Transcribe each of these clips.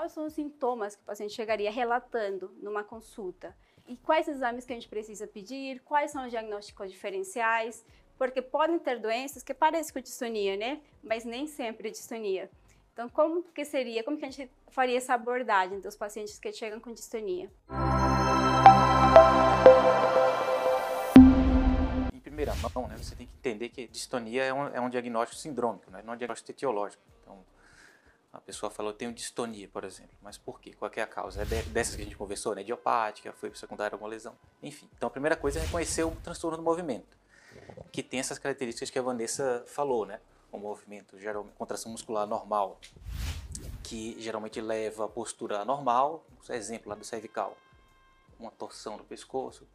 quais são os sintomas que o paciente chegaria relatando numa consulta e quais exames que a gente precisa pedir, quais são os diagnósticos diferenciais, porque podem ter doenças que parecem com distonia, né? Mas nem sempre é distonia. Então, como que seria, como que a gente faria essa abordagem dos pacientes que chegam com distonia? Em primeira mão, né, você tem que entender que distonia é um, é um diagnóstico sindrômico, né, não é um diagnóstico etiológico. Então, a pessoa falou, eu tenho distonia, por exemplo. Mas por quê? Qual é a causa? É dessas que a gente conversou, né? Idiopática, foi secundária alguma lesão. Enfim. Então, a primeira coisa é reconhecer o transtorno do movimento, que tem essas características que a Vanessa falou, né? O movimento, geralmente, contração muscular normal, que geralmente leva a postura normal, exemplo lá do cervical, uma torção do pescoço,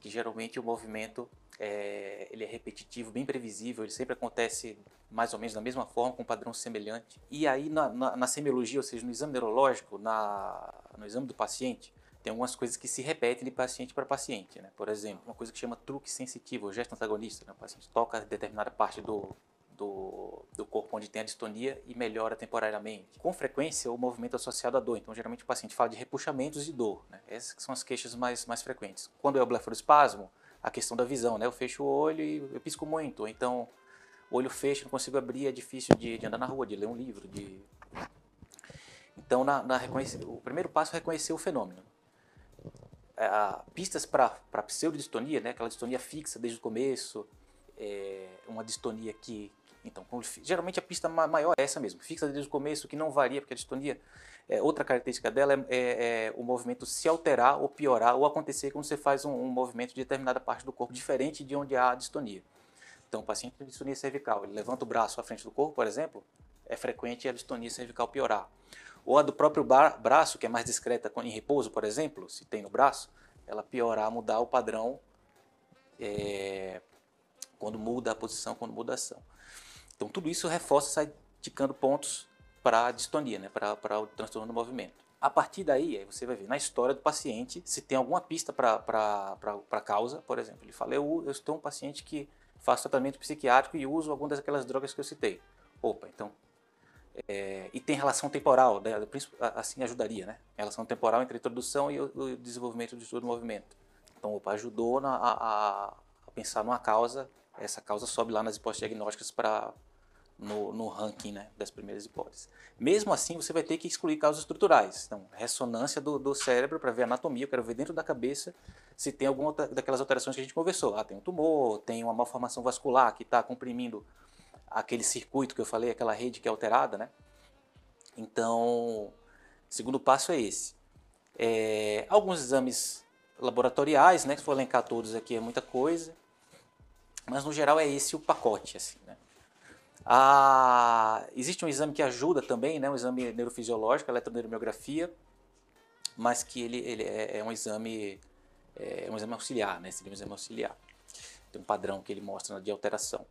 que geralmente o movimento é, ele é repetitivo, bem previsível, ele sempre acontece mais ou menos da mesma forma, com um padrão semelhante. E aí na, na, na semiologia, ou seja, no exame neurológico, na, no exame do paciente, tem algumas coisas que se repetem de paciente para paciente. Né? Por exemplo, uma coisa que chama truque sensitivo, gesto antagonista. Né? O paciente toca determinada parte do, do, do, corpo onde tem a distonia e melhora temporariamente. Com frequência, o movimento é associado à dor. Então, geralmente, o paciente fala de repuxamentos de dor. Né? Essas são as queixas mais, mais frequentes. Quando é o blefaroespasmo, a questão da visão, né? Eu fecho o olho e eu pisco muito. Então, olho fecha, não consigo abrir, é difícil de, de andar na rua, de ler um livro. De... Então, na, na o primeiro passo é reconhecer o fenômeno. É, pistas para pseudodistonia, né? aquela distonia fixa desde o começo, é, uma distonia que, então, geralmente a pista maior é essa mesmo, fixa desde o começo, que não varia, porque a distonia, é, outra característica dela é, é, é, o movimento se alterar ou piorar ou acontecer quando você faz um, um, movimento de determinada parte do corpo diferente de onde há a distonia. Então, o paciente tem distonia cervical, ele levanta o braço à frente do corpo, por exemplo, é frequente a distonia cervical piorar. Ou a do próprio braço, que é mais discreta em repouso, por exemplo, se tem no braço, ela piorar, mudar o padrão é, quando muda a posição, quando muda a ação. Então tudo isso reforça, sai indicando pontos para a distonia, né, para o transtorno do movimento. A partir daí, aí você vai ver na história do paciente se tem alguma pista para a causa. Por exemplo, ele fala: eu, eu estou um paciente que faz tratamento psiquiátrico e uso algumas daquelas drogas que eu citei. Opa, então. É, e tem relação temporal, né, assim ajudaria, né? Relação temporal entre a introdução e o, o desenvolvimento do estudo do movimento. Então, opa, ajudou na, a, a pensar numa causa essa causa sobe lá nas hipóteses diagnósticas para no, no, ranking né, das primeiras hipóteses. Mesmo assim, você vai ter que excluir causas estruturais. Então, ressonância do, do cérebro para ver a anatomia, eu quero ver dentro da cabeça se tem alguma daquelas alterações que a gente conversou. Ah, tem um tumor, tem uma malformação vascular que está comprimindo aquele circuito que eu falei, aquela rede que é alterada, né? Então, segundo passo é esse. É, alguns exames laboratoriais, né? Se for elencar todos aqui é muita coisa. Mas no geral é esse o pacote. Assim, né? Ah, existe um exame que ajuda também, né? um exame neurofisiológico, a mas que ele, ele é, é um exame é um exame auxiliar, né? Seria um exame auxiliar. Tem um padrão que ele mostra de alteração.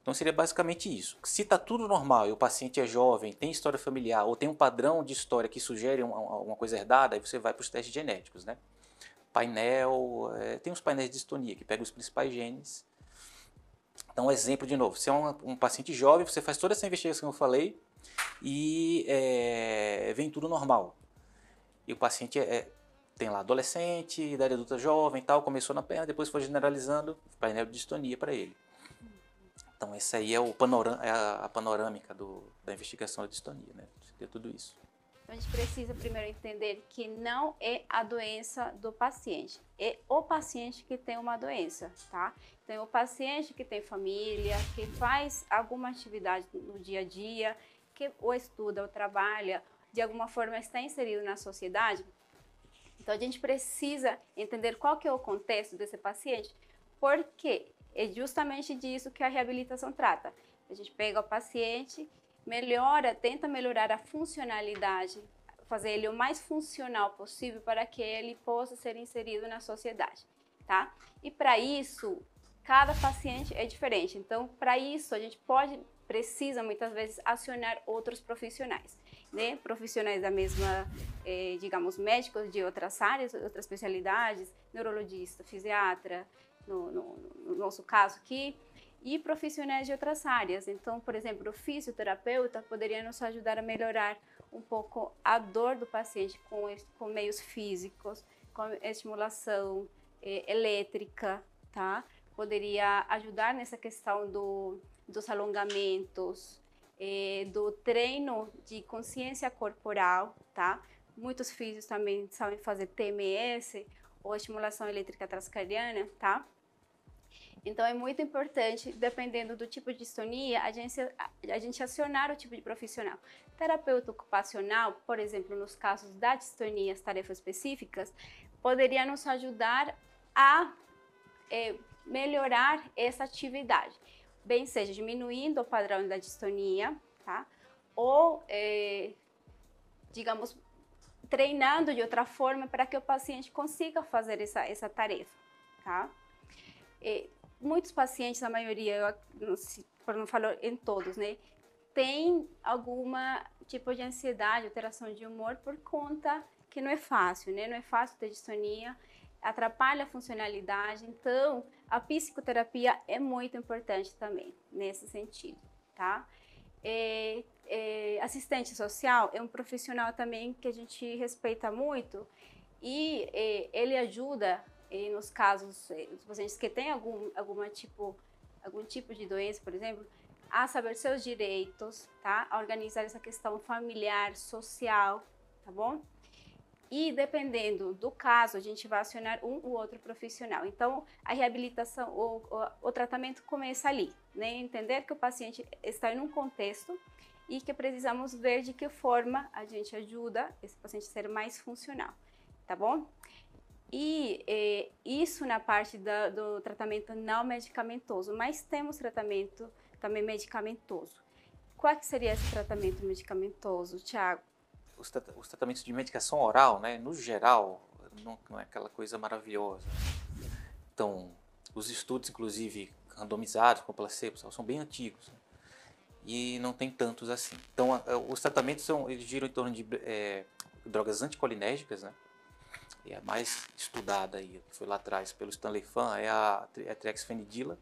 Então seria basicamente isso. Se está tudo normal e o paciente é jovem, tem história familiar ou tem um padrão de história que sugere uma, uma coisa herdada, aí você vai para os testes genéticos, né? Painel, é, tem os painéis de distonia que pegam os principais genes então, um exemplo de novo: se é um, um, paciente jovem, você faz toda essa investigação que eu falei e é, vem tudo normal. E o paciente é, é, tem lá adolescente, idade adulta jovem tal, começou na perna, depois foi generalizando, painel de distonia para ele. Então, essa aí é, o panorama, é a, a panorâmica do, da investigação da distonia, né? De tudo isso. Então, a gente precisa primeiro entender que não é a doença do paciente, é o paciente que tem uma doença, tá? Então, é o paciente que tem família, que faz alguma atividade no dia a dia, que ou estuda ou trabalha, de alguma forma está inserido na sociedade. Então, a gente precisa entender qual que é o contexto desse paciente, porque é justamente disso que a reabilitação trata. A gente pega o paciente melhora, tenta melhorar a funcionalidade, fazer ele o mais funcional possível para que ele possa ser inserido na sociedade, tá? E para isso, cada paciente é diferente. Então, para isso, a gente pode, precisa muitas vezes acionar outros profissionais, né? Profissionais da mesma, eh, digamos, médicos de outras áreas, outras especialidades, neurologista, fisiatra, no, no, no nosso caso aqui, e profissionais de outras áreas. Então, por exemplo, o fisioterapeuta poderia nos ajudar a melhorar um pouco a dor do paciente com, com meios físicos, com estimulação é, elétrica, tá? Poderia ajudar nessa questão do, dos alongamentos, é, do treino de consciência corporal, tá? Muitos físicos também sabem fazer TMS ou estimulação elétrica transcraniana, tá? Então é muito importante, dependendo do tipo de distonia, a gente, a gente acionar o tipo de profissional. Terapeuta ocupacional, por exemplo, nos casos da distonia, as tarefas específicas, poderia nos ajudar a é, melhorar essa atividade, bem seja diminuindo o padrão da distonia, tá? Ou, é, digamos, treinando de outra forma para que o paciente consiga fazer essa, essa tarefa, tá? E muitos pacientes, a maioria, por não falar em todos, né, tem alguma tipo de ansiedade, alteração de humor por conta que não é fácil, né? Não é fácil ter distonia, atrapalha a funcionalidade. Então, a psicoterapia é muito importante também nesse sentido, tá? É, é, assistente social é um profissional também que a gente respeita muito e é, ele ajuda e nos casos, eh, os pacientes que têm algum, alguma tipo, algum tipo de doença, por exemplo, a saber seus direitos, tá? A organizar essa questão familiar, social, tá bom? E dependendo do caso, a gente vai acionar um ou outro profissional. Então, a reabilitação, o, o, o tratamento começa ali, né? Entender que o paciente está em um contexto e que precisamos ver de que forma a gente ajuda esse paciente a ser mais funcional, tá bom? E é, isso na parte da, do tratamento não medicamentoso, mas temos tratamento também medicamentoso. Qual que seria esse tratamento medicamentoso, Tiago? Os, os, tratamentos de medicação oral, né, no geral, não, não, é aquela coisa maravilhosa. Então, os estudos, inclusive, randomizados com placebo, são bem antigos. Né? E não tem tantos assim. Então, a, os tratamentos são, eles giram em torno de é, drogas anticolinérgicas, né? E a mais estudada aí, que foi lá atrás pelo Stanley Fan, é a, é a trexfenidila.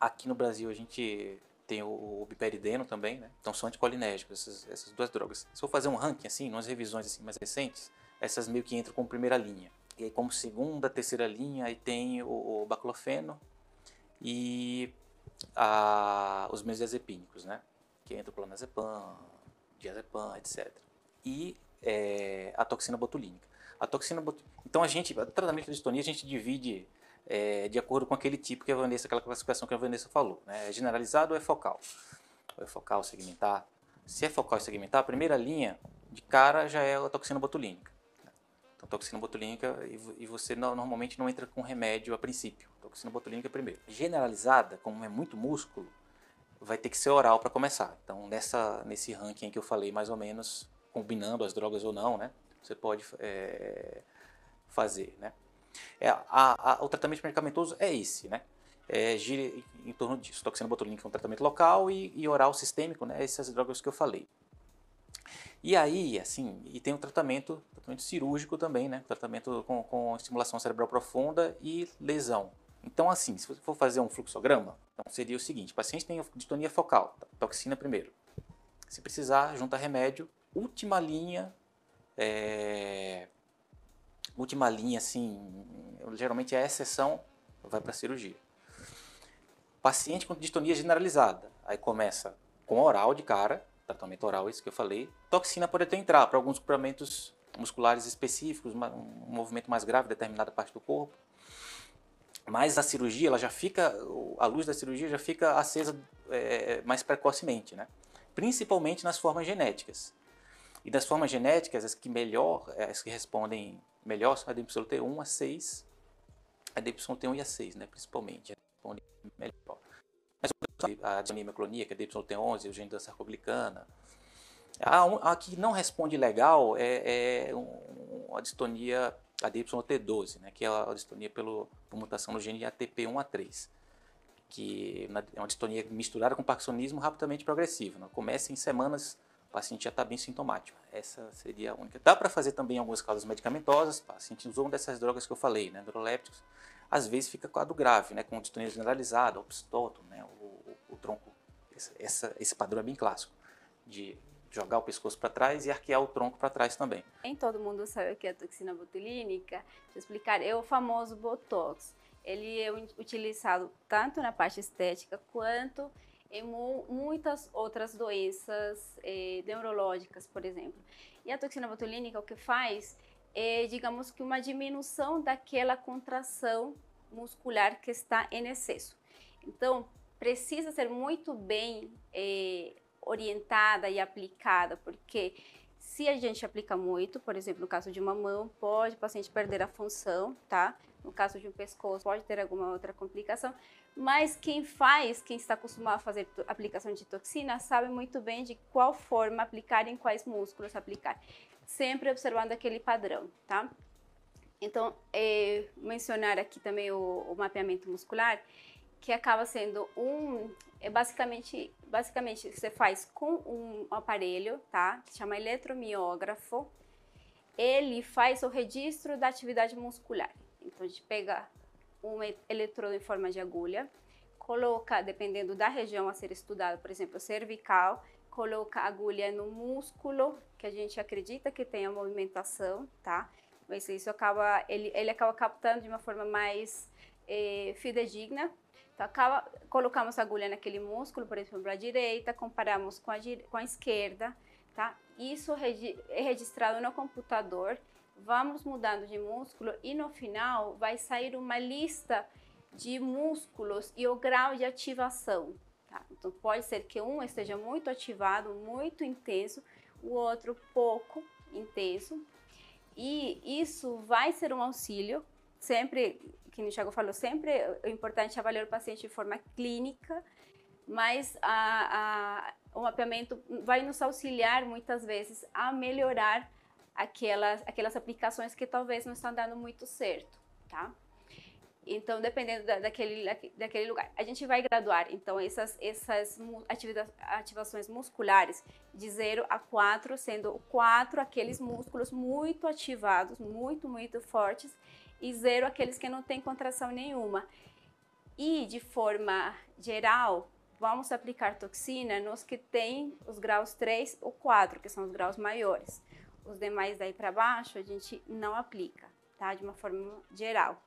Aqui no Brasil a gente tem o, o biperideno também, né? Então são anticolinérgicos, essas, essas duas drogas. Se eu fazer um ranking assim, umas revisões assim mais recentes, essas meio que entram como primeira linha. E aí como segunda, terceira linha, aí tem o, o baclofeno e a, os benzodiazepínicos, né? Que entra o clonazepam, diazepam, etc. E é, a toxina botulínica. A toxina Então a gente, o tratamento de distonia a gente divide é, de acordo com aquele tipo que a Vanessa, aquela classificação que a Vanessa falou. Né? É generalizado ou é focal? Ou é focal, segmentar? Se é focal e segmentar, a primeira linha de cara já é a toxina botulínica. Então, toxina botulínica, e você normalmente não entra com remédio a princípio. Toxina botulínica primeiro. Generalizada, como é muito músculo, vai ter que ser oral para começar. Então, nessa, nesse ranking que eu falei, mais ou menos, combinando as drogas ou não, né? Você pode é, fazer, né? É, a, a, o tratamento medicamentoso é esse, né? É, gira em torno disso. Toxina botulínica é um tratamento local e, e, oral sistêmico, né? Essas drogas que eu falei. E aí, assim, e tem o tratamento, tratamento cirúrgico também, né? Tratamento com, com estimulação cerebral profunda e lesão. Então, assim, se você for fazer um fluxograma, então seria o seguinte: o paciente tem distonia focal, toxina primeiro. Se precisar, junta remédio. Última linha é, última linha, assim, geralmente é a exceção, vai para cirurgia. Paciente com distonia generalizada, aí começa com oral de cara, tratamento oral, isso que eu falei. Toxina pode até entrar para alguns comportamentos musculares específicos, um movimento mais grave, determinada parte do corpo. Mas a cirurgia, ela já fica, a luz da cirurgia já fica acesa é, mais precocemente, né? Principalmente nas formas genéticas. E das formas genéticas, as que melhor, eh, as que respondem melhor são a DYT1 a 6, a DYT1 e a 6, né, principalmente, respondem melhor. Mas a disonia cloníaca, a DYT11, o gene da sarcoglicana. A, a que não responde legal é, é a distonia, a DYT12, né, que é a distonia pelo, por mutação no gene ATP1A3 que é uma distonia misturada com parkinsonismo rapidamente progressiva. Né? Começa em semanas o paciente já está bem sintomático. Essa seria a única. Dá para fazer também algumas causas medicamentosas, o paciente usou uma dessas drogas que eu falei, né, neurolépticos, às vezes fica quadro grave, né, com distonia generalizada, o psistoto, né, o, o, o tronco, essa, esse padrão é bem clássico de jogar o pescoço para trás e arquear o tronco para trás também. Nem todo mundo sabe o que é a toxina botulínica. Deixa eu explicar. É o famoso Botox. Ele é utilizado tanto na parte estética quanto em muitas outras doenças eh, neurológicas, por exemplo. E a toxina botulínica o que faz é, digamos que uma diminuição daquela contração muscular que está em excesso. Então, precisa ser muito bem eh, orientada e aplicada, porque se a gente aplica muito, por exemplo, no caso de uma mão, pode o paciente perder a função, tá? No caso de um pescoço, pode ter alguma outra complicação. Mas quem faz, quem está acostumado a fazer aplicação de toxina, sabe muito bem de qual forma aplicar, em quais músculos aplicar. Sempre observando aquele padrão, tá? Então, é, mencionar aqui também o, o mapeamento muscular, que acaba sendo um, é basicamente, basicamente você faz com um aparelho, tá? Que chama eletromiógrafo. Ele faz o registro da atividade muscular. Então a gente pega um eletrodo em forma de agulha, coloca, dependendo da região a ser estudada, por exemplo, cervical, coloca a agulha no músculo que a gente acredita que tem a movimentação, tá? Mas isso acaba, ele, ele acaba captando de uma forma mais eh, fidedigna então, acaba, colocamos a agulha naquele músculo, por exemplo, a direita, comparamos com a, com a esquerda, tá? Isso é registrado no computador, vamos mudando de músculo e no final vai sair uma lista de músculos e o grau de ativação, tá? Então, pode ser que um esteja muito ativado, muito intenso, o outro pouco intenso, e isso vai ser um auxílio sempre, que o Thiago falou, sempre é importante avaliar o paciente de forma clínica, mas a, a, o mapeamento vai nos auxiliar muitas vezes a melhorar aquelas, aquelas aplicações que talvez não estão dando muito certo, tá? Então, dependendo da, daquele, daquele lugar. A gente vai graduar, então, essas, essas ativações musculares de 0 a 4, sendo 4 aqueles músculos muito ativados, muito, muito fortes, e zero aqueles que não têm contração nenhuma. E, de forma geral, vamos aplicar toxina nos que têm os graus 3 ou 4, que são os graus maiores. Os demais daí para baixo a gente não aplica, tá? De uma forma geral.